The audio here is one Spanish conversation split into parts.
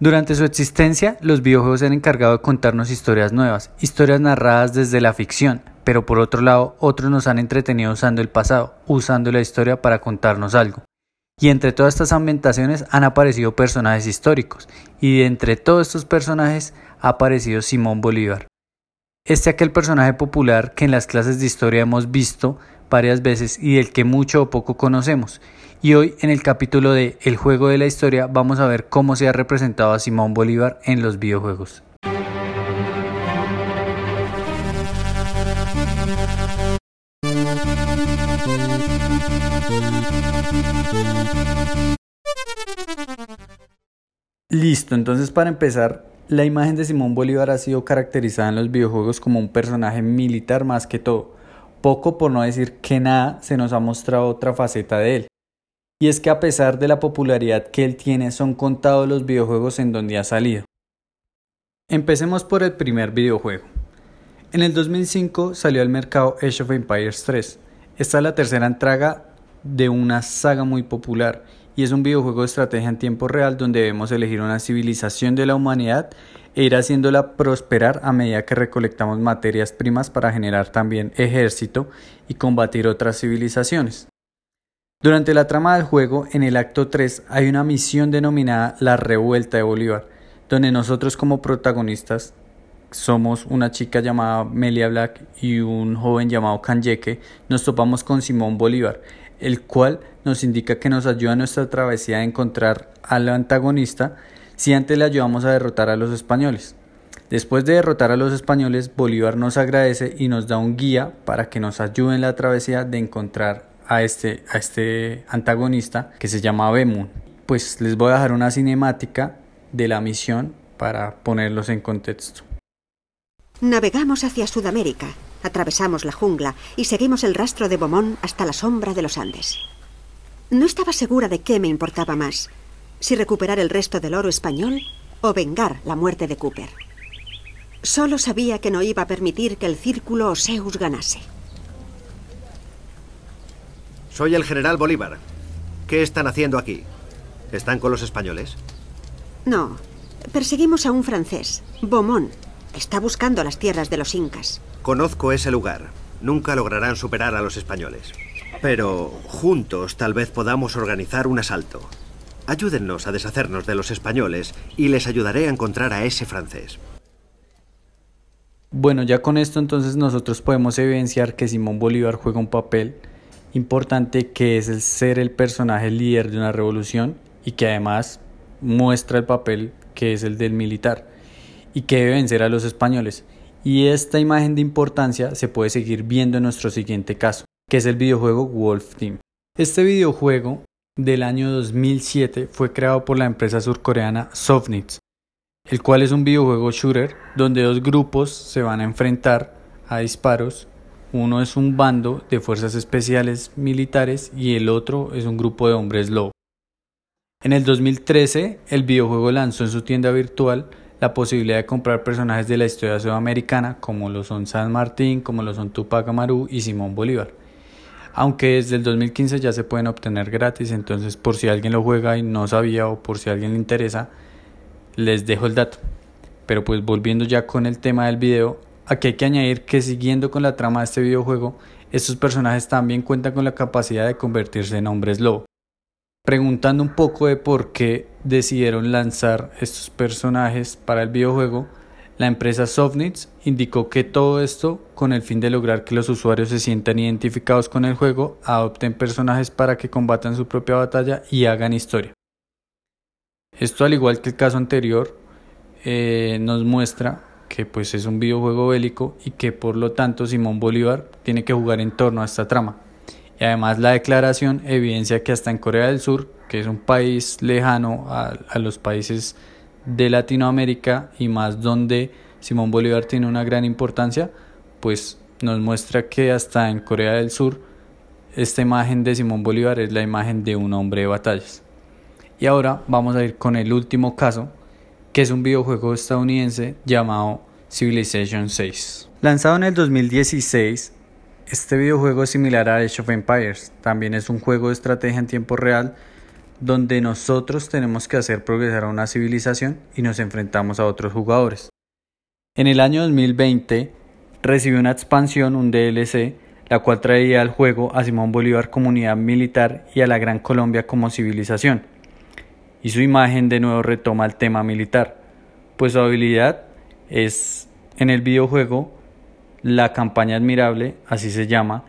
Durante su existencia, los videojuegos han encargado de contarnos historias nuevas, historias narradas desde la ficción, pero por otro lado, otros nos han entretenido usando el pasado, usando la historia para contarnos algo. Y entre todas estas ambientaciones han aparecido personajes históricos, y entre todos estos personajes ha aparecido Simón Bolívar. Este aquel personaje popular que en las clases de historia hemos visto varias veces y del que mucho o poco conocemos, y hoy en el capítulo de El juego de la historia vamos a ver cómo se ha representado a Simón Bolívar en los videojuegos. Listo, entonces para empezar, la imagen de Simón Bolívar ha sido caracterizada en los videojuegos como un personaje militar más que todo. Poco por no decir que nada se nos ha mostrado otra faceta de él. Y es que a pesar de la popularidad que él tiene, son contados los videojuegos en donde ha salido. Empecemos por el primer videojuego. En el 2005 salió al mercado Age of Empires 3. Esta es la tercera entrega de una saga muy popular y es un videojuego de estrategia en tiempo real donde debemos elegir una civilización de la humanidad e ir haciéndola prosperar a medida que recolectamos materias primas para generar también ejército y combatir otras civilizaciones. Durante la trama del juego, en el acto 3, hay una misión denominada La Revuelta de Bolívar, donde nosotros como protagonistas somos una chica llamada Melia Black y un joven llamado Kanyeke, nos topamos con Simón Bolívar, el cual nos indica que nos ayuda en nuestra travesía a encontrar al antagonista si antes le ayudamos a derrotar a los españoles. Después de derrotar a los españoles, Bolívar nos agradece y nos da un guía para que nos ayude en la travesía de encontrar a este, a este antagonista que se llama Bemun. Pues les voy a dejar una cinemática de la misión para ponerlos en contexto. Navegamos hacia Sudamérica, atravesamos la jungla y seguimos el rastro de Beaumont hasta la sombra de los Andes. No estaba segura de qué me importaba más, si recuperar el resto del oro español o vengar la muerte de Cooper. Solo sabía que no iba a permitir que el círculo Oseus ganase. Soy el general Bolívar. ¿Qué están haciendo aquí? ¿Están con los españoles? No. Perseguimos a un francés, Beaumont. Está buscando las tierras de los incas. Conozco ese lugar. Nunca lograrán superar a los españoles. Pero juntos tal vez podamos organizar un asalto. Ayúdennos a deshacernos de los españoles y les ayudaré a encontrar a ese francés. Bueno, ya con esto entonces nosotros podemos evidenciar que Simón Bolívar juega un papel importante que es el ser el personaje líder de una revolución y que además muestra el papel que es el del militar y que debe vencer a los españoles. Y esta imagen de importancia se puede seguir viendo en nuestro siguiente caso, que es el videojuego Wolf Team. Este videojuego del año 2007 fue creado por la empresa surcoreana Softnits, el cual es un videojuego shooter donde dos grupos se van a enfrentar a disparos uno es un bando de fuerzas especiales militares y el otro es un grupo de hombres lobo. En el 2013, el videojuego lanzó en su tienda virtual la posibilidad de comprar personajes de la historia sudamericana como lo son San Martín, como lo son Tupac Amaru y Simón Bolívar. Aunque desde el 2015 ya se pueden obtener gratis, entonces por si alguien lo juega y no sabía o por si alguien le interesa, les dejo el dato. Pero pues volviendo ya con el tema del video, Aquí hay que añadir que siguiendo con la trama de este videojuego, estos personajes también cuentan con la capacidad de convertirse en hombres lobo. Preguntando un poco de por qué decidieron lanzar estos personajes para el videojuego, la empresa Softnits indicó que todo esto con el fin de lograr que los usuarios se sientan identificados con el juego, adopten personajes para que combatan su propia batalla y hagan historia. Esto al igual que el caso anterior eh, nos muestra que pues es un videojuego bélico y que por lo tanto Simón Bolívar tiene que jugar en torno a esta trama. Y además la declaración evidencia que hasta en Corea del Sur, que es un país lejano a, a los países de Latinoamérica y más donde Simón Bolívar tiene una gran importancia, pues nos muestra que hasta en Corea del Sur esta imagen de Simón Bolívar es la imagen de un hombre de batallas. Y ahora vamos a ir con el último caso, que es un videojuego estadounidense llamado Civilization 6. Lanzado en el 2016, este videojuego es similar a Age of Empires, también es un juego de estrategia en tiempo real donde nosotros tenemos que hacer progresar a una civilización y nos enfrentamos a otros jugadores. En el año 2020 recibió una expansión, un DLC, la cual traía al juego a Simón Bolívar como unidad militar y a la Gran Colombia como civilización. Y su imagen de nuevo retoma el tema militar, pues su habilidad es en el videojuego la campaña admirable, así se llama,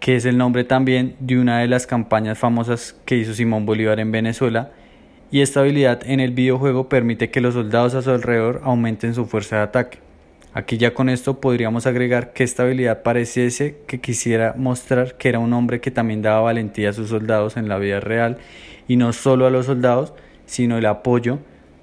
que es el nombre también de una de las campañas famosas que hizo Simón Bolívar en Venezuela, y esta habilidad en el videojuego permite que los soldados a su alrededor aumenten su fuerza de ataque. Aquí ya con esto podríamos agregar que esta habilidad pareciese que quisiera mostrar que era un hombre que también daba valentía a sus soldados en la vida real y no solo a los soldados, sino el apoyo,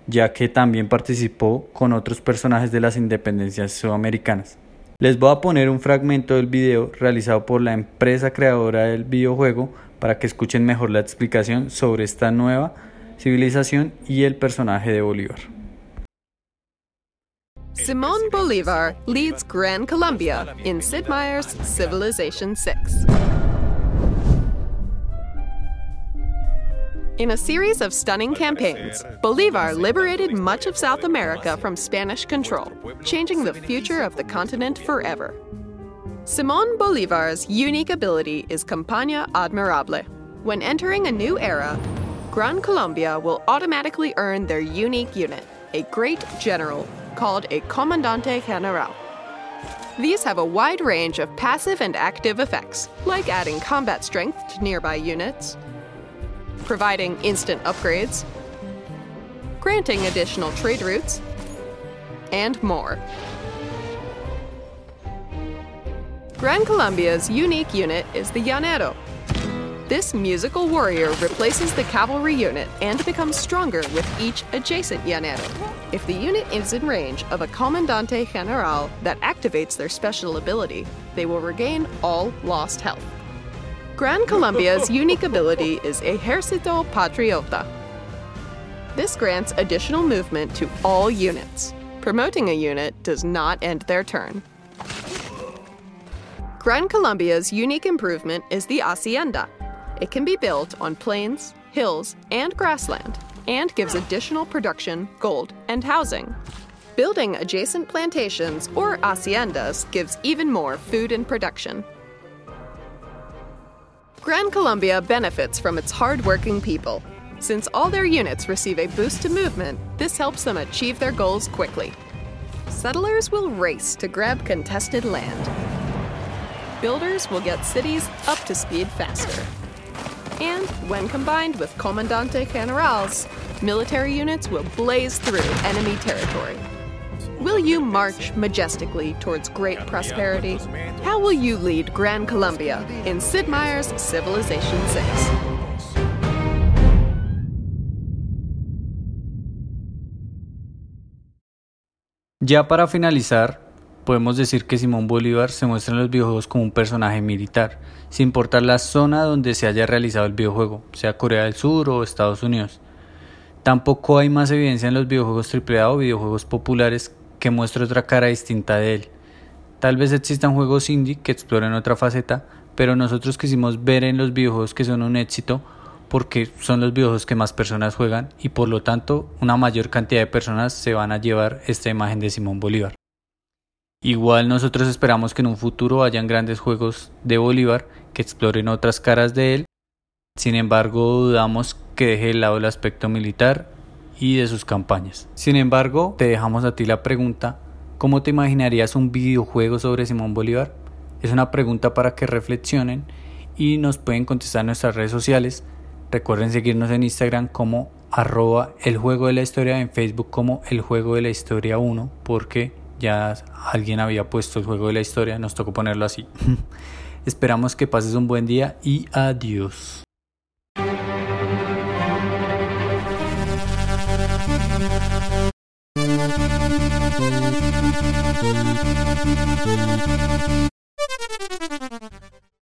ya que también participó con otros personajes de las independencias sudamericanas. Les voy a poner un fragmento del video realizado por la empresa creadora del videojuego para que escuchen mejor la explicación sobre esta nueva civilización y el personaje de Bolívar. Simón Bolívar leads Gran Colombia in Sid Meier's Civilization 6. In a series of stunning campaigns, Bolivar liberated much of South America from Spanish control, changing the future of the continent forever. Simón Bolivar's unique ability is Campaña Admirable. When entering a new era, Gran Colombia will automatically earn their unique unit, a great general called a Comandante General. These have a wide range of passive and active effects, like adding combat strength to nearby units, providing instant upgrades, granting additional trade routes, and more. Gran Colombia's unique unit is the Llanero. This musical warrior replaces the cavalry unit and becomes stronger with each adjacent Llanero. If the unit is in range of a Comandante General that activates their special ability, they will regain all lost health. Gran Colombia's unique ability is Ejército Patriota. This grants additional movement to all units. Promoting a unit does not end their turn. Gran Colombia's unique improvement is the Hacienda. It can be built on plains, hills, and grassland, and gives additional production, gold, and housing. Building adjacent plantations or haciendas gives even more food and production. Gran Colombia benefits from its hardworking people. Since all their units receive a boost to movement, this helps them achieve their goals quickly. Settlers will race to grab contested land. Builders will get cities up to speed faster. And when combined with Comandante Generals, military units will blaze through enemy territory. Will you march majestically towards great prosperity? How will you lead Gran Colombia in Sid Meier's Civilization 6? Ya para finalizar, podemos decir que Simón Bolívar se muestra en los videojuegos como un personaje militar, sin importar la zona donde se haya realizado el videojuego, sea Corea del Sur o Estados Unidos. Tampoco hay más evidencia en los videojuegos AAA o videojuegos populares que muestre otra cara distinta de él. Tal vez existan juegos indie que exploren otra faceta, pero nosotros quisimos ver en los videojuegos que son un éxito porque son los videojuegos que más personas juegan y por lo tanto una mayor cantidad de personas se van a llevar esta imagen de Simón Bolívar. Igual nosotros esperamos que en un futuro hayan grandes juegos de Bolívar que exploren otras caras de él, sin embargo dudamos que deje de lado el aspecto militar y de sus campañas. Sin embargo, te dejamos a ti la pregunta, ¿cómo te imaginarías un videojuego sobre Simón Bolívar? Es una pregunta para que reflexionen y nos pueden contestar en nuestras redes sociales. Recuerden seguirnos en Instagram como arroba el juego de la historia, en Facebook como el juego de la historia 1, porque ya alguien había puesto el juego de la historia, nos tocó ponerlo así. Esperamos que pases un buen día y adiós.